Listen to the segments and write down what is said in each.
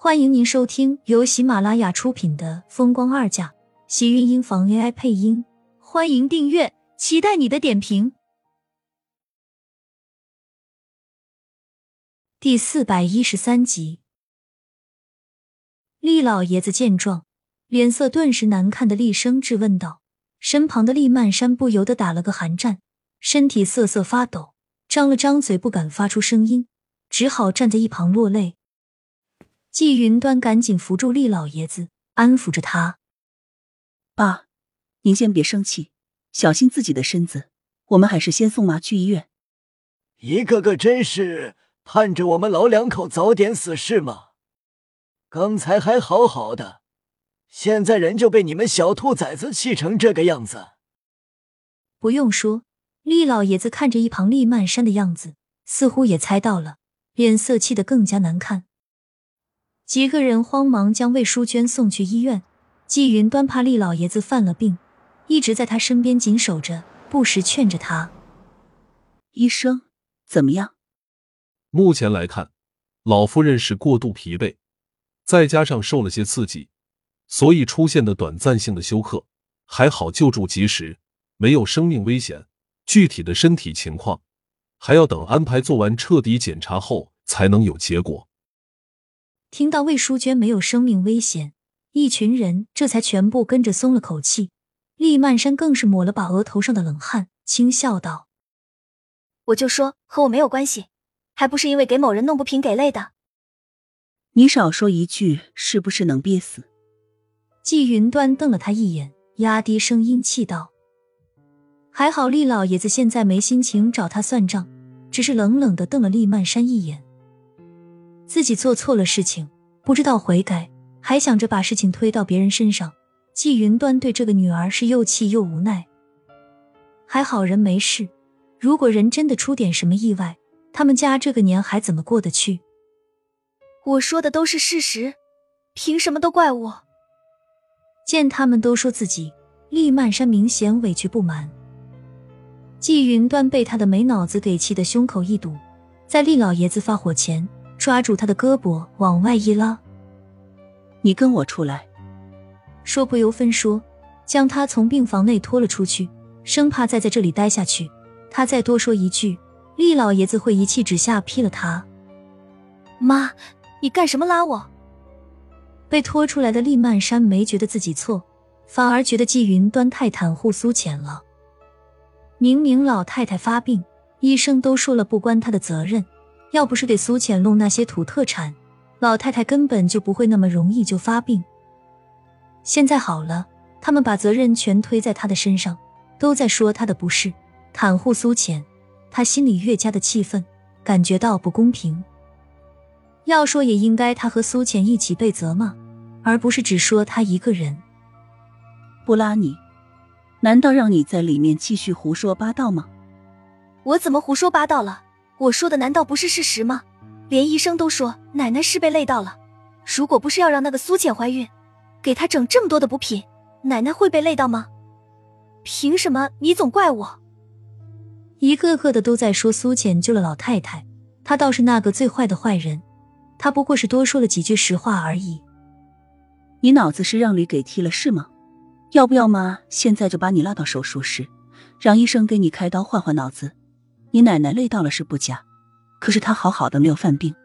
欢迎您收听由喜马拉雅出品的《风光二嫁》，喜运音房 AI 配音。欢迎订阅，期待你的点评。第四百一十三集，厉老爷子见状，脸色顿时难看的厉声质问道：“身旁的厉曼山不由得打了个寒战，身体瑟瑟发抖，张了张嘴不敢发出声音，只好站在一旁落泪。”季云端赶紧扶住厉老爷子，安抚着他：“爸，您先别生气，小心自己的身子。我们还是先送妈去医院。”一个个真是盼着我们老两口早点死是吗？刚才还好好的，现在人就被你们小兔崽子气成这个样子。不用说，厉老爷子看着一旁厉曼山的样子，似乎也猜到了，脸色气得更加难看。几个人慌忙将魏淑娟送去医院。季云端怕厉老爷子犯了病，一直在他身边紧守着，不时劝着他。医生怎么样？目前来看，老夫人是过度疲惫，再加上受了些刺激，所以出现的短暂性的休克。还好救助及时，没有生命危险。具体的身体情况，还要等安排做完彻底检查后才能有结果。听到魏淑娟没有生命危险，一群人这才全部跟着松了口气。厉曼山更是抹了把额头上的冷汗，轻笑道：“我就说和我没有关系，还不是因为给某人弄不平给累的。”你少说一句，是不是能憋死？季云端瞪了他一眼，压低声音气道：“还好厉老爷子现在没心情找他算账，只是冷冷的瞪了厉曼山一眼。”自己做错了事情，不知道悔改，还想着把事情推到别人身上。季云端对这个女儿是又气又无奈。还好人没事，如果人真的出点什么意外，他们家这个年还怎么过得去？我说的都是事实，凭什么都怪我？见他们都说自己，厉曼山明显委屈不满。季云端被他的没脑子给气得胸口一堵，在厉老爷子发火前。抓住他的胳膊往外一拉，你跟我出来。说不由分说，将他从病房内拖了出去，生怕再在这里待下去，他再多说一句，厉老爷子会一气之下劈了他。妈，你干什么拉我？被拖出来的厉曼山没觉得自己错，反而觉得季云端太袒护苏浅了。明明老太太发病，医生都说了不关他的责任。要不是给苏浅弄那些土特产，老太太根本就不会那么容易就发病。现在好了，他们把责任全推在他的身上，都在说他的不是，袒护苏浅，他心里越加的气愤，感觉到不公平。要说也应该他和苏浅一起被责骂，而不是只说他一个人。不拉你，难道让你在里面继续胡说八道吗？我怎么胡说八道了？我说的难道不是事实吗？连医生都说奶奶是被累到了。如果不是要让那个苏浅怀孕，给她整这么多的补品，奶奶会被累到吗？凭什么你总怪我？一个个的都在说苏浅救了老太太，她倒是那个最坏的坏人。她不过是多说了几句实话而已。你脑子是让驴给踢了是吗？要不要妈现在就把你拉到手术室，让医生给你开刀换换脑子？你奶奶累到了是不假，可是她好好的没有犯病，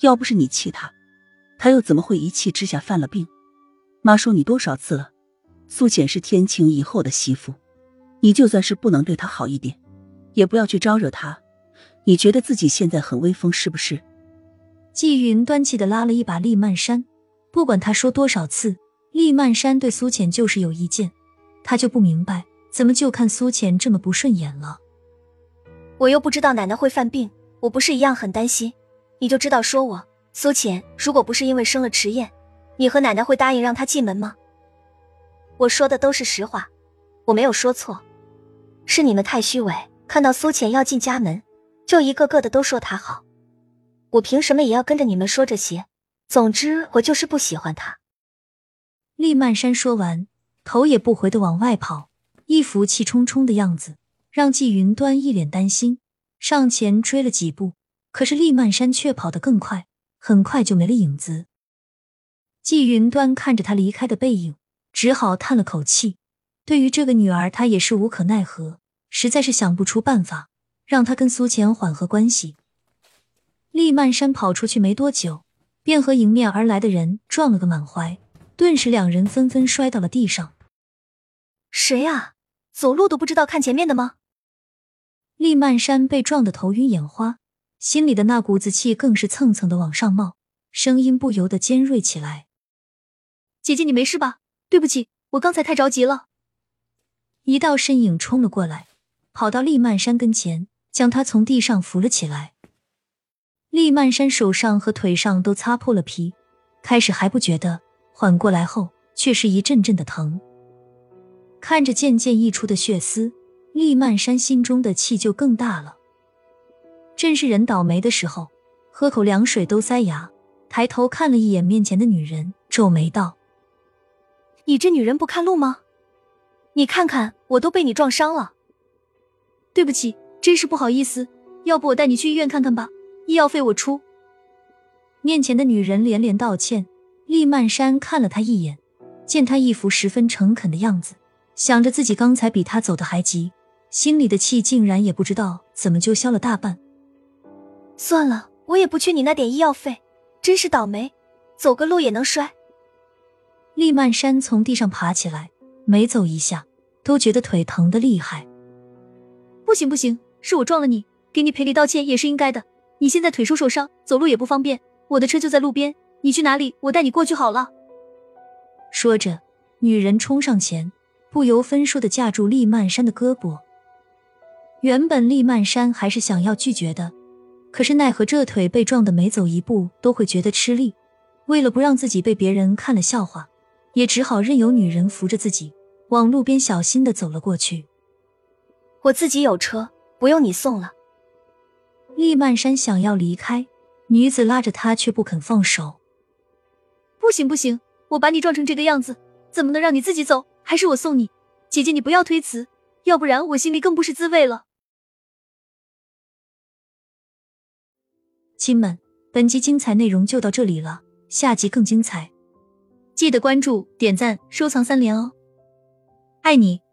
要不是你气她，她又怎么会一气之下犯了病？妈说你多少次了，苏浅是天晴以后的媳妇，你就算是不能对她好一点，也不要去招惹她。你觉得自己现在很威风是不是？季云端气的拉了一把厉曼山，不管他说多少次，厉曼山对苏浅就是有意见，他就不明白怎么就看苏浅这么不顺眼了。我又不知道奶奶会犯病，我不是一样很担心？你就知道说我苏浅，如果不是因为生了迟燕，你和奶奶会答应让她进门吗？我说的都是实话，我没有说错，是你们太虚伪，看到苏浅要进家门，就一个个的都说她好，我凭什么也要跟着你们说这些？总之，我就是不喜欢她。厉曼山说完，头也不回的往外跑，一副气冲冲的样子。让季云端一脸担心，上前追了几步，可是厉曼山却跑得更快，很快就没了影子。季云端看着他离开的背影，只好叹了口气。对于这个女儿，他也是无可奈何，实在是想不出办法让他跟苏浅缓和关系。厉曼山跑出去没多久，便和迎面而来的人撞了个满怀，顿时两人纷纷摔到了地上。谁啊？走路都不知道看前面的吗？厉曼山被撞得头晕眼花，心里的那股子气更是蹭蹭的往上冒，声音不由得尖锐起来：“姐姐，你没事吧？对不起，我刚才太着急了。”一道身影冲了过来，跑到厉曼山跟前，将他从地上扶了起来。厉曼山手上和腿上都擦破了皮，开始还不觉得，缓过来后却是一阵阵的疼。看着渐渐溢出的血丝，厉曼山心中的气就更大了。真是人倒霉的时候，喝口凉水都塞牙。抬头看了一眼面前的女人，皱眉道：“你这女人不看路吗？”你看看，我都被你撞伤了。对不起，真是不好意思。要不我带你去医院看看吧，医药费我出。面前的女人连连道歉。厉曼山看了她一眼，见她一副十分诚恳的样子，想着自己刚才比她走的还急，心里的气竟然也不知道怎么就消了大半。算了，我也不缺你那点医药费，真是倒霉，走个路也能摔。厉曼山从地上爬起来。每走一下，都觉得腿疼的厉害。不行不行，是我撞了你，给你赔礼道歉也是应该的。你现在腿受受伤，走路也不方便，我的车就在路边，你去哪里，我带你过去好了。说着，女人冲上前，不由分说的架住厉曼山的胳膊。原本厉曼山还是想要拒绝的，可是奈何这腿被撞的每走一步都会觉得吃力，为了不让自己被别人看了笑话。也只好任由女人扶着自己往路边小心的走了过去。我自己有车，不用你送了。厉曼山想要离开，女子拉着他却不肯放手。不行不行，我把你撞成这个样子，怎么能让你自己走？还是我送你，姐姐你不要推辞，要不然我心里更不是滋味了。亲们，本集精彩内容就到这里了，下集更精彩。记得关注、点赞、收藏三连哦，爱你！